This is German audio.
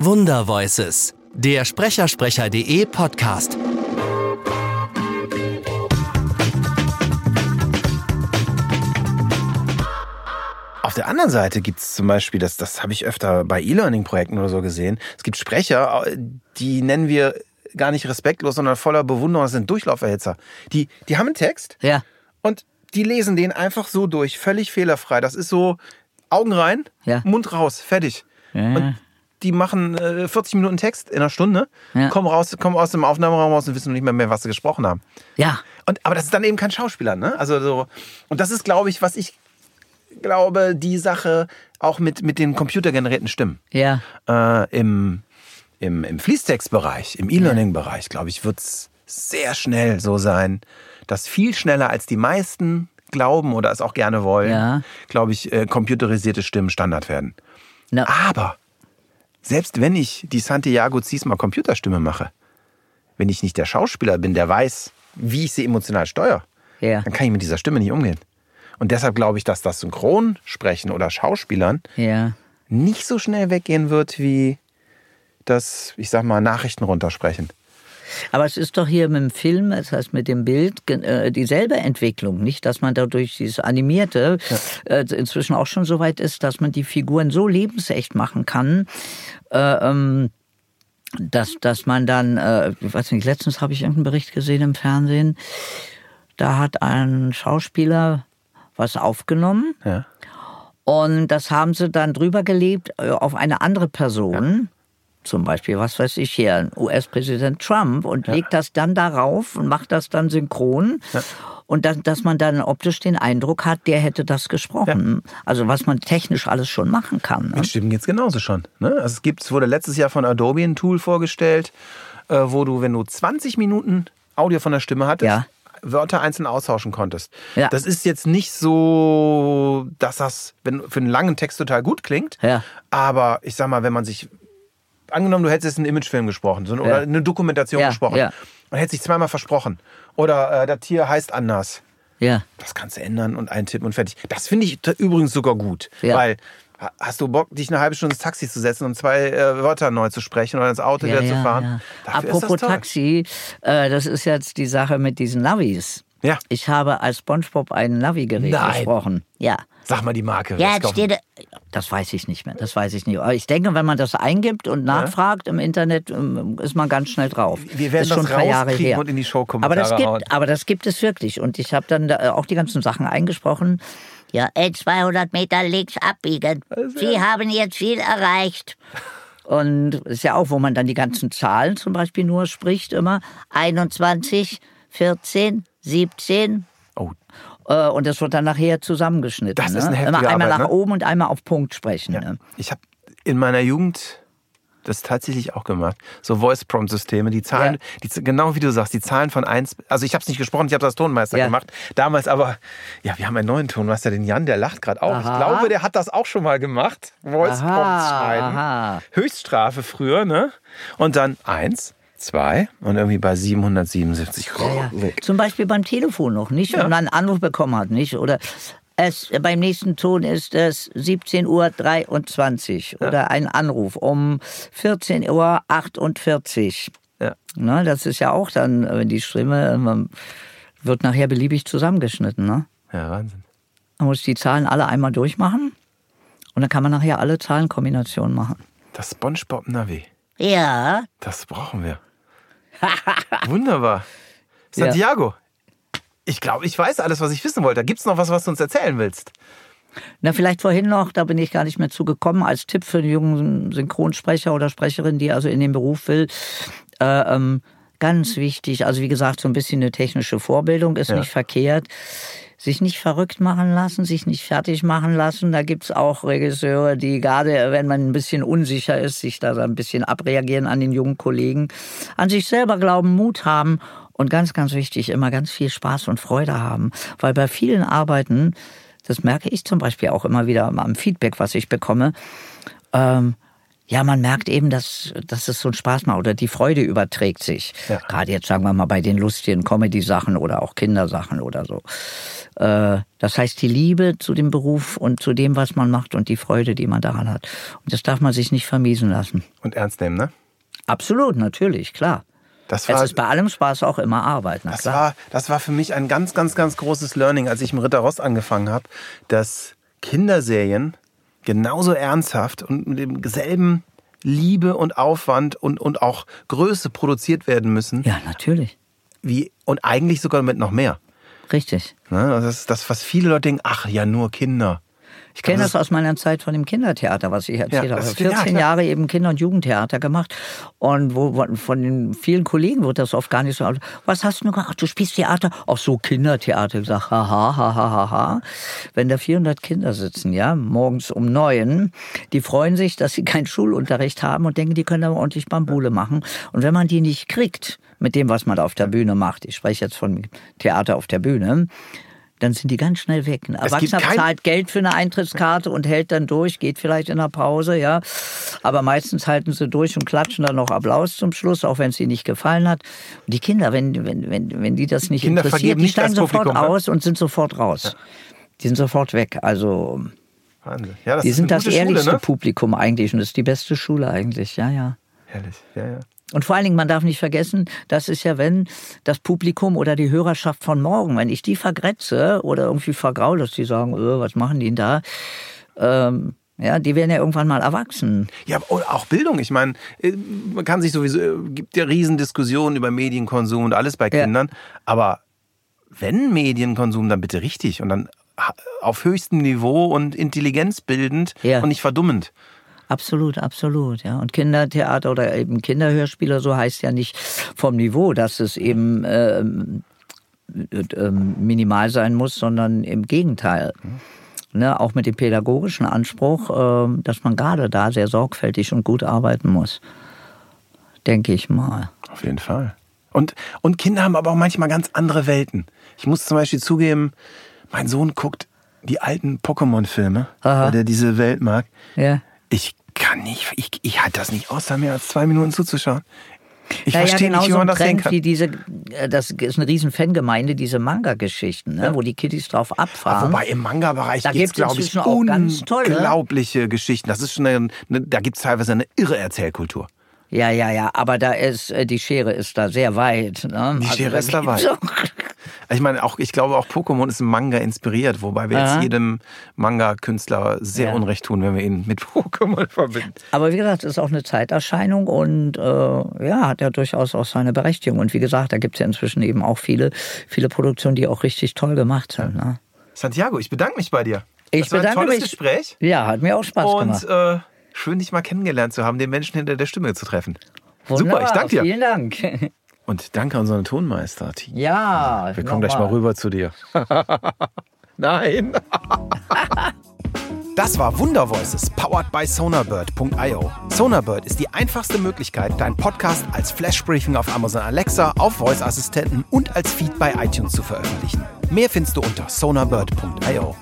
Wundervoices, der Sprechersprecher.de Podcast. Auf der anderen Seite gibt es zum Beispiel, das, das habe ich öfter bei E-Learning-Projekten oder so gesehen, es gibt Sprecher, die nennen wir gar nicht respektlos, sondern voller Bewunderung, das sind Durchlauferhitzer. Die, die haben einen Text Ja. und die lesen den einfach so durch, völlig fehlerfrei. Das ist so Augen rein, Ja. Mund raus, fertig. Ja. Und die machen äh, 40 Minuten Text in einer Stunde, Ja. kommen raus, kommen aus dem Aufnahmeraum raus und wissen noch nicht mehr, mehr, was sie gesprochen haben. Ja. Und, aber das ist dann eben kein Schauspieler, ne? Also so, und das ist, glaube ich, was ich glaube, die Sache auch mit, mit den computergenerierten Stimmen. Ja. Äh, Im im, im Fließtextbereich, im E-Learning-Bereich, glaube ich, wird es sehr schnell so sein, dass viel schneller als die meisten glauben oder es auch gerne wollen, Ja. glaube ich, äh, computerisierte Stimmen Standard werden. Na, Aber selbst wenn ich die Santiago Ziesma Computerstimme mache, wenn ich nicht der Schauspieler bin, der weiß, wie ich sie emotional steuere, Ja. dann kann ich mit dieser Stimme nicht umgehen. Und deshalb glaube ich, dass das Synchronsprechen oder Schauspielern ja. nicht so schnell weggehen wird wie das, ich sag mal, Nachrichten runtersprechen. Aber es ist doch hier mit dem Film, das heißt mit dem Bild, äh, dieselbe Entwicklung. Nicht, dass man dadurch dieses Animierte äh, inzwischen auch schon so weit ist, dass man die Figuren so lebensecht machen kann, äh, ähm, dass, dass man dann, äh, ich weiß nicht, letztens habe ich irgendeinen Bericht gesehen im Fernsehen, da hat ein Schauspieler was aufgenommen Ja. und das haben sie dann drüber gelebt auf eine andere Person. Zum Beispiel, was weiß ich hier, US-Präsident Trump und legt das dann darauf und macht das dann synchron. Und dass, dass man dann optisch den Eindruck hat, der hätte das gesprochen. Also was man technisch alles schon machen kann. Ne? Mit Stimmen geht's genauso schon. Ne? Also es gibt, es wurde letztes Jahr von Adobe ein Tool vorgestellt, äh, wo du, wenn du 20 Minuten Audio von der Stimme hattest, Ja. Wörter einzeln austauschen konntest. Ja. Das ist jetzt nicht so, dass das wenn, für einen langen Text total gut klingt. Ja. Aber ich sag mal, wenn man sich angenommen, du hättest jetzt einen Imagefilm gesprochen so, oder eine Dokumentation Ja, gesprochen ja. und hättest dich zweimal versprochen oder äh, das Tier heißt anders. Ja. Das kannst du ändern und eintippen und fertig. Das finde ich übrigens sogar gut, Ja. weil ha- hast du Bock, dich eine halbe Stunde ins Taxi zu setzen und zwei äh, Wörter neu zu sprechen oder ins Auto wieder zu fahren? Dafür Apropos ist das toll. Taxi, äh, das ist jetzt die Sache mit diesen Navis. Ja. Ich habe als SpongeBob ein Navigerät Nein. gesprochen. Ja. Sag mal die Marke. Ja, kaufen- steht, das weiß ich nicht mehr. Das weiß ich nicht. Aber ich denke, wenn man das eingibt und nachfragt im Internet, ähm, ist man ganz schnell drauf. Wir werden ist schon das drei Jahre her. und in die Showkommentare aber das hauen. gibt, aber das gibt es wirklich. Und ich habe dann da auch die ganzen Sachen eingesprochen. Ja, in 200 Meter links abbiegen. Sie haben jetzt viel erreicht. Und das ist ja auch, wo man dann die ganzen Zahlen zum Beispiel nur spricht, immer 21, 14, 17, Oh, äh, und das wird dann nachher zusammengeschnitten. Das ist ne? eine heftige Immer einmal Arbeit, nach ne? oben und einmal auf Punkt sprechen. ja. Ne? Ich habe in meiner Jugend das tatsächlich auch gemacht. So Voice-Prompt-Systeme, die Zahlen, Ja. die, genau wie du sagst, die Zahlen von eins, also ich habe es nicht gesprochen, ich habe das Tonmeister Ja. gemacht. Damals aber, ja, wir haben einen neuen Tonmeister, den Jan, der lacht gerade auch. Ich Aha. glaube, der hat das auch schon mal gemacht. Voice-Prompts Aha, schreiben. aha. Höchststrafe früher, ne? Und dann eins, zwei und irgendwie bei 777. Ja. weg. Zum Beispiel beim Telefon noch nicht, wenn man einen Anruf bekommen hat, nicht? Oder es, beim nächsten Ton ist es 17.23 Uhr oder ein Anruf um 14.48 Uhr. Ja. Ne, das ist ja auch dann, wenn die Stimme wird nachher beliebig zusammengeschnitten. Ne? ja, Wahnsinn. Man muss die Zahlen alle einmal durchmachen und dann kann man nachher alle Zahlenkombinationen machen. Das SpongeBob-Navi, Ja, das brauchen wir. Wunderbar. Santiago, ich glaube, ich weiß alles, was ich wissen wollte. Gibt es noch was, was du uns erzählen willst? Na, vielleicht vorhin noch, da bin ich gar nicht mehr zugekommen, als Tipp für einen jungen Synchronsprecher oder Sprecherin, die also in den Beruf will. Äh, ähm, ganz wichtig, also wie gesagt, so ein bisschen eine technische Vorbildung ist Ja. nicht verkehrt. Sich nicht verrückt machen lassen, sich nicht fertig machen lassen. Da gibt's auch Regisseure, die gerade, wenn man ein bisschen unsicher ist, sich da ein bisschen abreagieren an den jungen Kollegen, an sich selber glauben, Mut haben und ganz, ganz wichtig, immer ganz viel Spaß und Freude haben. Weil bei vielen Arbeiten, das merke ich zum Beispiel auch immer wieder am Feedback, was ich bekomme, ähm, Ja, man merkt eben, dass, dass es so einen Spaß macht oder die Freude überträgt sich. Ja. Gerade jetzt sagen wir mal bei den lustigen Comedy-Sachen oder auch Kindersachen oder so. Äh, Das heißt, die Liebe zu dem Beruf und zu dem, was man macht und die Freude, die man daran hat. Und das darf man sich nicht vermiesen lassen. Und ernst nehmen, ne? Absolut, natürlich, klar. Das Es war, ist bei allem Spaß auch immer Arbeit, na das, klar. war, das war für mich ein ganz, ganz, ganz großes Learning, als ich im Ritter Rost angefangen habe, dass Kinderserien genauso ernsthaft und mit demselben Liebe und Aufwand und, und auch Größe produziert werden müssen, Ja, natürlich. wie, und eigentlich sogar mit noch mehr. Richtig. Ne? Das ist das, was viele Leute denken, ach ja, nur Kinder. Ich kenne Das das aus meiner Zeit von dem Kindertheater, was ich erzählt Ja, habe. das- 14 ja. Jahre eben Kinder- und Jugendtheater gemacht. Und wo von den vielen Kollegen wird das oft gar nicht so. Was hast du nur gemacht? Ach, du spielst Theater? Ach so, Kindertheater. Ich sag, haha, haha, haha. Wenn da 400 Kinder sitzen, ja, morgens um neun, die freuen sich, dass sie keinen Schulunterricht haben und denken, die können aber ordentlich Bambule machen. Und wenn man die nicht kriegt, mit dem, was man da auf der Bühne macht, ich spreche jetzt von Theater auf der Bühne, dann sind die ganz schnell weg. Ein Erwachsener kein- zahlt Geld für eine Eintrittskarte und hält dann durch, geht vielleicht in der Pause, ja. Aber meistens halten sie durch und klatschen dann noch Applaus zum Schluss, auch wenn es ihnen nicht gefallen hat. Und die Kinder, wenn, wenn, wenn, wenn die das nicht Kinder interessiert, die steigen sofort Publikum, ne? aus und sind sofort raus. Die sind sofort weg. Also, Wahnsinn. Ja, das die sind das gute ehrlichste Schule, ne? Publikum eigentlich und das ist die beste Schule eigentlich, ja, ja. Herrlich, ja, ja. Und vor allen Dingen, man darf nicht vergessen, das ist ja, wenn das Publikum oder die Hörerschaft von morgen, wenn ich die vergrätze oder irgendwie vergraul, dass die sagen, äh, was machen die denn da? Ähm, ja, die werden ja irgendwann mal erwachsen. Ja, auch Bildung. Ich meine, äh, man kann sich sowieso, äh, gibt ja Riesendiskussionen über Medienkonsum und alles bei Ja. Kindern. Aber wenn Medienkonsum, dann bitte richtig und dann auf höchstem Niveau und intelligenzbildend Ja. und nicht verdummend. Absolut, absolut, ja. Und Kindertheater oder eben Kinderhörspiele, so heißt ja nicht vom Niveau, dass es eben ähm, äh, ähm, minimal sein muss, sondern im Gegenteil. Ne, auch mit dem pädagogischen Anspruch, ähm, dass man gerade da sehr sorgfältig und gut arbeiten muss. Denke ich mal. Auf jeden Fall. Und, und Kinder haben aber auch manchmal ganz andere Welten. Ich muss zum Beispiel zugeben, mein Sohn guckt die alten Pokémon-Filme, weil der diese Welt mag. Ja. Ich kann nicht, ich, ich halte das nicht aus, da mehr als zwei Minuten zuzuschauen. Ich ja, verstehe ja, genau nicht, wie so man ein das kann. wie diese, äh, das ist eine riesen Fangemeinde, diese Manga-Geschichten, ne, wo die Kiddies drauf abfahren. Wobei im Manga-Bereich gibt es, glaube ich, unglaubliche Geschichten. Das ist schon eine, eine, da gibt es teilweise eine irre Erzählkultur. Ja, ja, ja, aber da ist, äh, die Schere ist da sehr weit. Ne? Die Schere ist da weit. Ich meine, auch, ich glaube auch Pokémon ist im Manga inspiriert, wobei wir Aha. jetzt jedem Manga-Künstler sehr Ja. Unrecht tun, wenn wir ihn mit Pokémon verbinden. Aber wie gesagt, es ist auch eine Zeiterscheinung und äh, ja, hat ja durchaus auch seine Berechtigung. Und wie gesagt, da gibt es ja inzwischen eben auch viele, viele Produktionen, die auch richtig toll gemacht sind. Ne? Santiago, ich bedanke mich bei dir. Ich das war ein bedanke tolles mich. Gespräch. Ja, hat mir auch Spaß Und gemacht. äh, schön, dich mal kennengelernt zu haben, den Menschen hinter der Stimme zu treffen. Wunderbar, Super, ich danke dir. Vielen Dank. Und danke an unseren Tonmeister. Ja, Wir kommen gleich mal rüber zu dir. Nein. Das war Wundervoices, powered by Sonarbird.io. Sonarbird ist die einfachste Möglichkeit, deinen Podcast als Flashbriefing auf Amazon Alexa, auf Voice-Assistenten und als Feed bei iTunes zu veröffentlichen. Mehr findest du unter sonarbird.io.